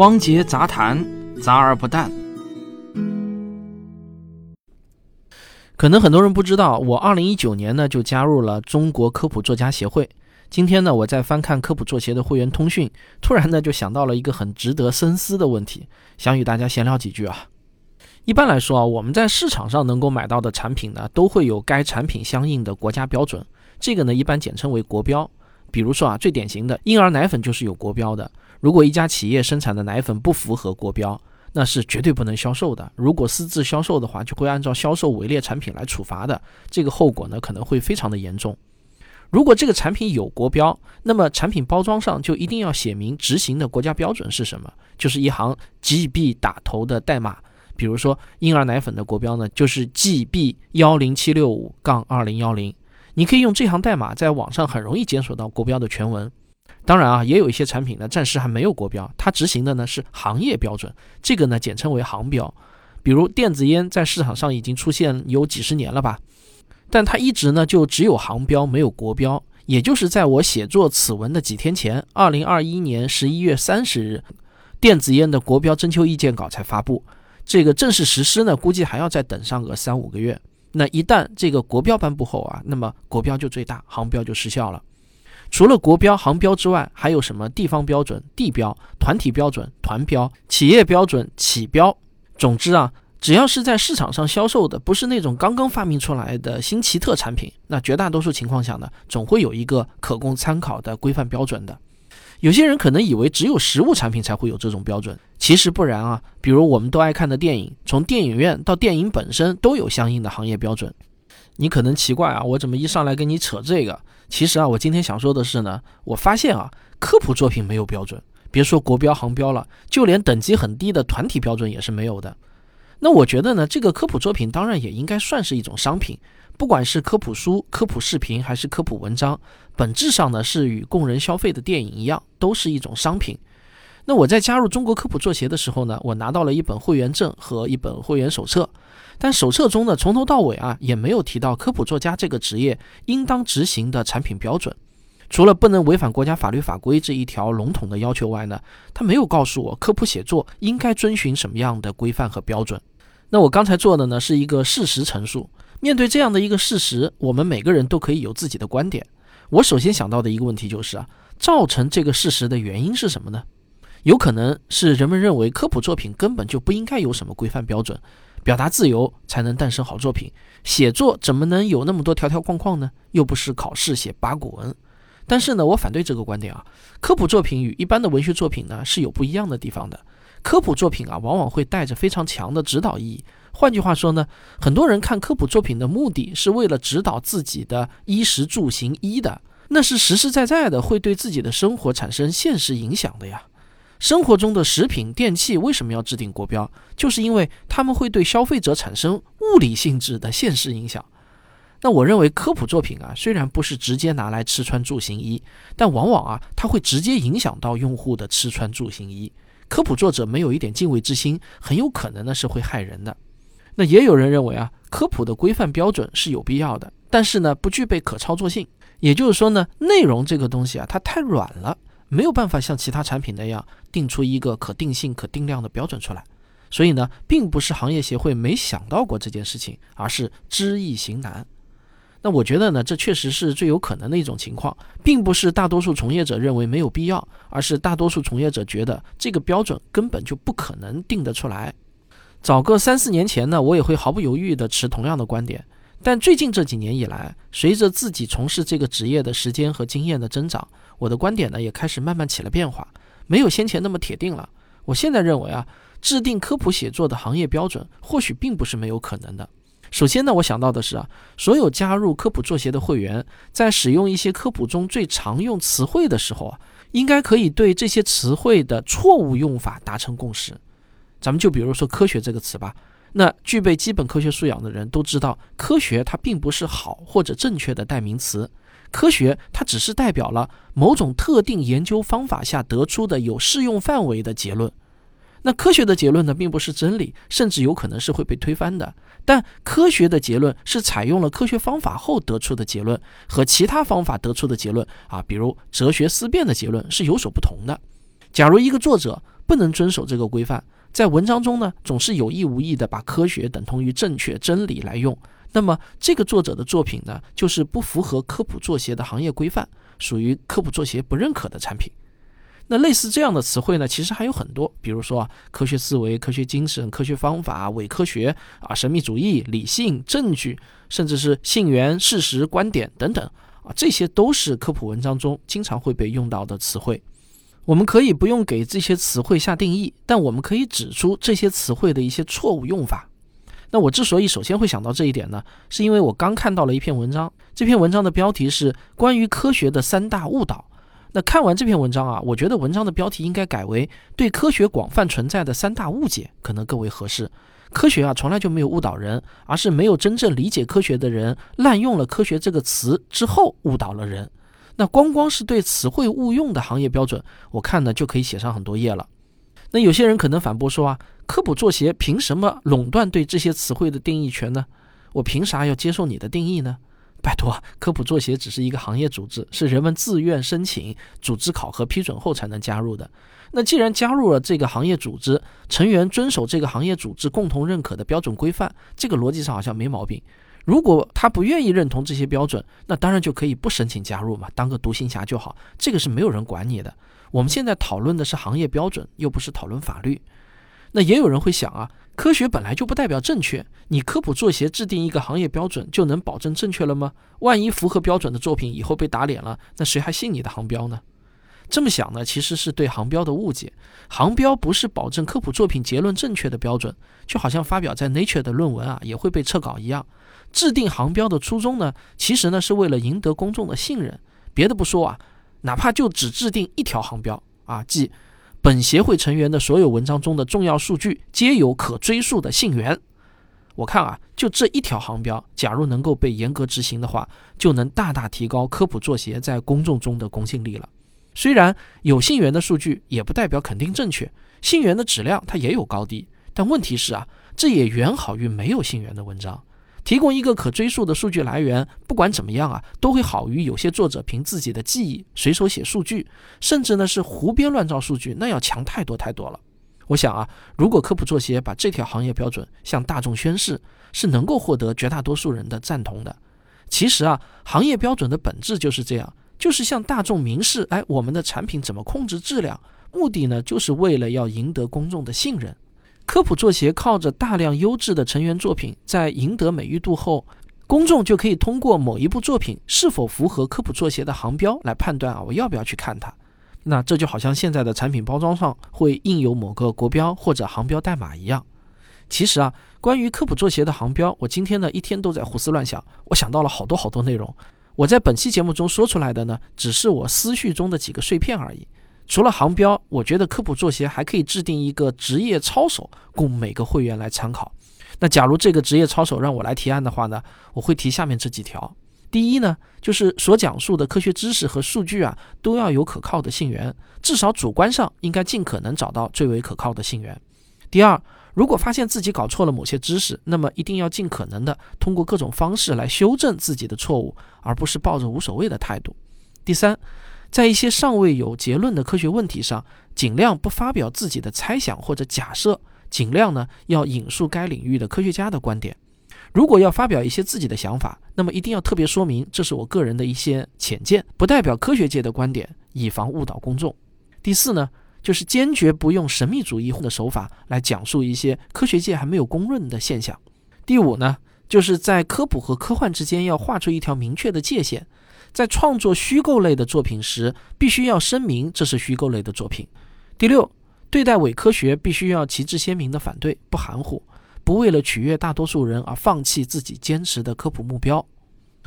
汪杰杂谈，杂而不淡。可能很多人不知道，我二零一九年呢就加入了中国科普作家协会。今天呢，我在翻看科普作协的会员通讯，突然呢就想到了一个很值得深思的问题，想与大家闲聊几句啊。一般来说啊，我们在市场上能够买到的产品呢，都会有该产品相应的国家标准，这个呢一般简称为国标。比如说啊，最典型的婴儿奶粉就是有国标的。如果一家企业生产的奶粉不符合国标，那是绝对不能销售的。如果私自销售的话，就会按照销售伪劣产品来处罚的。这个后果呢，可能会非常的严重。如果这个产品有国标，那么产品包装上就一定要写明执行的国家标准是什么，就是一行 GB 打头的代码。比如说婴儿奶粉的国标呢，就是 GB 幺零七六五杠二零幺零。你可以用这行代码在网上很容易检索到国标的全文。当然啊，也有一些产品呢，暂时还没有国标，它执行的呢是行业标准，这个呢简称为行标。比如电子烟在市场上已经出现有几十年了吧。但它一直呢就只有行标没有国标，也就是在我写作此文的几天前，二零二一年十一月三十日，电子烟的国标征求意见稿才发布，这个正式实施呢，估计还要再等上个三五个月。那一旦这个国标颁布后啊，那么国标就最大，行标就失效了。除了国标、行标之外，还有什么地方标准、地标、团体标准、团标、企业标准、企标？总之啊。只要是在市场上销售的，不是那种刚刚发明出来的新奇特产品，那绝大多数情况下呢，总会有一个可供参考的规范标准的。有些人可能以为只有实物产品才会有这种标准，其实不然啊。比如我们都爱看的电影，从电影院到电影本身都有相应的行业标准。你可能奇怪啊，我怎么一上来跟你扯这个？其实啊，我今天想说的是呢，我发现啊，科普作品没有标准，别说国标、行标了，就连等级很低的团体标准也是没有的。那我觉得呢，这个科普作品当然也应该算是一种商品，不管是科普书、科普视频还是科普文章，本质上呢是与供人消费的电影一样，都是一种商品。那我在加入中国科普作协的时候呢，我拿到了一本会员证和一本会员手册，但手册中呢从头到尾啊也没有提到科普作家这个职业应当执行的产品标准，除了不能违反国家法律法规这一条笼统的要求外呢，他没有告诉我科普写作应该遵循什么样的规范和标准。那我刚才做的呢是一个事实陈述。面对这样的一个事实，我们每个人都可以有自己的观点。我首先想到的一个问题就是啊，造成这个事实的原因是什么呢？有可能是人们认为科普作品根本就不应该有什么规范标准，表达自由才能诞生好作品。写作怎么能有那么多条条框框呢？又不是考试写八股文。但是呢，我反对这个观点啊。科普作品与一般的文学作品呢是有不一样的地方的。科普作品啊，往往会带着非常强的指导意义。换句话说呢，很多人看科普作品的目的是为了指导自己的衣食住行衣的，那是实实在在的，会对自己的生活产生现实影响的呀。生活中的食品、电器为什么要制定国标？就是因为他们会对消费者产生物理性质的现实影响。那我认为科普作品啊，虽然不是直接拿来吃穿住行衣，但往往啊，它会直接影响到用户的吃穿住行衣。科普作者没有一点敬畏之心，很有可能呢是会害人的。那也有人认为啊，科普的规范标准是有必要的，但是呢不具备可操作性。也就是说呢，内容这个东西啊，它太软了，没有办法像其他产品那样定出一个可定性、可定量的标准出来。所以呢，并不是行业协会没想到过这件事情，而是知易行难。那我觉得呢，这确实是最有可能的一种情况，并不是大多数从业者认为没有必要，而是大多数从业者觉得这个标准根本就不可能定得出来。早个三四年前呢，我也会毫不犹豫地持同样的观点，但最近这几年以来，随着自己从事这个职业的时间和经验的增长，我的观点呢也开始慢慢起了变化，没有先前那么铁定了。我现在认为啊，制定科普写作的行业标准，或许并不是没有可能的。首先呢，我想到的是啊，所有加入科普作协的会员，在使用一些科普中最常用词汇的时候啊，应该可以对这些词汇的错误用法达成共识。咱们就比如说“科学”这个词吧，那具备基本科学素养的人都知道，科学它并不是好或者正确的代名词，科学它只是代表了某种特定研究方法下得出的有适用范围的结论。那科学的结论呢，并不是真理，甚至有可能是会被推翻的。但科学的结论是采用了科学方法后得出的结论，和其他方法得出的结论啊，比如哲学思辨的结论是有所不同的。假如一个作者不能遵守这个规范，在文章中呢总是有意无意的把科学等同于正确真理来用，那么这个作者的作品呢就是不符合科普作协的行业规范，属于科普作协不认可的产品。那类似这样的词汇呢，其实还有很多，比如说啊，科学思维、科学精神、科学方法、伪科学啊、神秘主义、理性、证据，甚至是信源、事实、观点等等啊，这些都是科普文章中经常会被用到的词汇。我们可以不用给这些词汇下定义，但我们可以指出这些词汇的一些错误用法。那我之所以首先会想到这一点呢，是因为我刚看到了一篇文章，这篇文章的标题是关于科学的三大误导。那看完这篇文章啊，我觉得文章的标题应该改为“对科学广泛存在的三大误解”，可能更为合适。科学啊，从来就没有误导人，而是没有真正理解科学的人滥用了“科学”这个词之后误导了人。那光光是对词汇误用的行业标准，我看呢就可以写上很多页了。那有些人可能反驳说啊，科普作协凭什么垄断对这些词汇的定义权呢？我凭啥要接受你的定义呢？拜托，科普作协只是一个行业组织，是人们自愿申请、组织考核批准后才能加入的。那既然加入了这个行业组织，成员遵守这个行业组织共同认可的标准规范，这个逻辑上好像没毛病。如果他不愿意认同这些标准，那当然就可以不申请加入嘛，当个独行侠就好。这个是没有人管你的。我们现在讨论的是行业标准，又不是讨论法律。那也有人会想啊。科学本来就不代表正确，你科普作协制定一个行业标准就能保证正确了吗？万一符合标准的作品以后被打脸了，那谁还信你的航标呢？这么想呢，其实是对航标的误解。航标不是保证科普作品结论正确的标准，就好像发表在 Nature 的论文啊也会被撤稿一样。制定航标的初衷呢，其实呢是为了赢得公众的信任。别的不说啊，哪怕就只制定一条航标啊，即。本协会成员的所有文章中的重要数据皆有可追溯的信源。我看啊，就这一条航标，假如能够被严格执行的话，就能大大提高科普作协在公众中的公信力了。虽然有信源的数据也不代表肯定正确，信源的质量它也有高低，但问题是啊，这也远好于没有信源的文章。提供一个可追溯的数据来源，不管怎么样啊，都会好于有些作者凭自己的记忆随手写数据，甚至呢是胡编乱造数据，那要强太多太多了。我想啊，如果科普作协把这条行业标准向大众宣示，是能够获得绝大多数人的赞同的。其实啊，行业标准的本质就是这样，就是向大众明示，哎，我们的产品怎么控制质量，目的呢，就是为了要赢得公众的信任。科普作协靠着大量优质的成员作品，在赢得美誉度后，公众就可以通过某一部作品是否符合科普作协的航标来判断啊，我要不要去看它。那这就好像现在的产品包装上会印有某个国标或者航标代码一样。其实啊，关于科普作协的航标，我今天呢一天都在胡思乱想，我想到了好多好多内容。我在本期节目中说出来的呢，只是我思绪中的几个碎片而已。除了航标，我觉得科普作协还可以制定一个职业操守，供每个会员来参考。那假如这个职业操守让我来提案的话呢，我会提下面这几条：第一呢，就是所讲述的科学知识和数据啊，都要有可靠的信源，至少主观上应该尽可能找到最为可靠的信源。第二，如果发现自己搞错了某些知识，那么一定要尽可能的通过各种方式来修正自己的错误，而不是抱着无所谓的态度。第三。在一些尚未有结论的科学问题上，尽量不发表自己的猜想或者假设，尽量呢要引述该领域的科学家的观点。如果要发表一些自己的想法，那么一定要特别说明这是我个人的一些浅见，不代表科学界的观点，以防误导公众。第四呢，就是坚决不用神秘主义的手法来讲述一些科学界还没有公认的现象。第五呢，就是在科普和科幻之间要画出一条明确的界限。在创作虚构类的作品时，必须要声明这是虚构类的作品。第六，对待伪科学必须要旗帜鲜明的反对，不含糊，不为了取悦大多数人而放弃自己坚持的科普目标。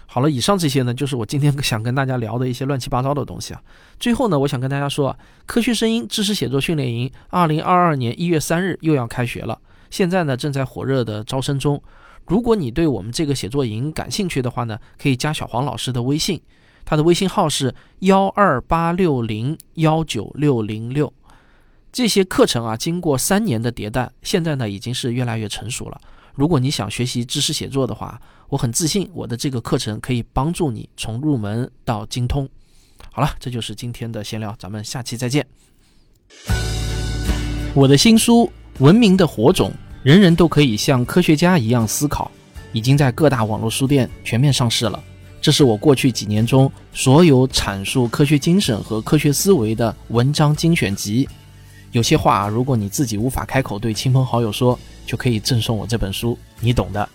好了，以上这些呢，就是我今天想跟大家聊的一些乱七八糟的东西啊。最后呢，我想跟大家说啊，科学声音知识写作训练营，二零二二年一月三日又要开学了，现在呢正在火热的招生中。如果你对我们这个写作营感兴趣的话呢，可以加小黄老师的微信，他的微信号是幺二八六零幺九六零六。这些课程啊，经过三年的迭代，现在呢已经是越来越成熟了。如果你想学习知识写作的话，我很自信我的这个课程可以帮助你从入门到精通。好了，这就是今天的闲聊，咱们下期再见。我的新书《文明的火种》，人人都可以像科学家一样思考，已经在各大网络书店全面上市了。这是我过去几年中所有阐述科学精神和科学思维的文章精选集。有些话，如果你自己无法开口对亲朋好友说，就可以赠送我这本书，你懂的。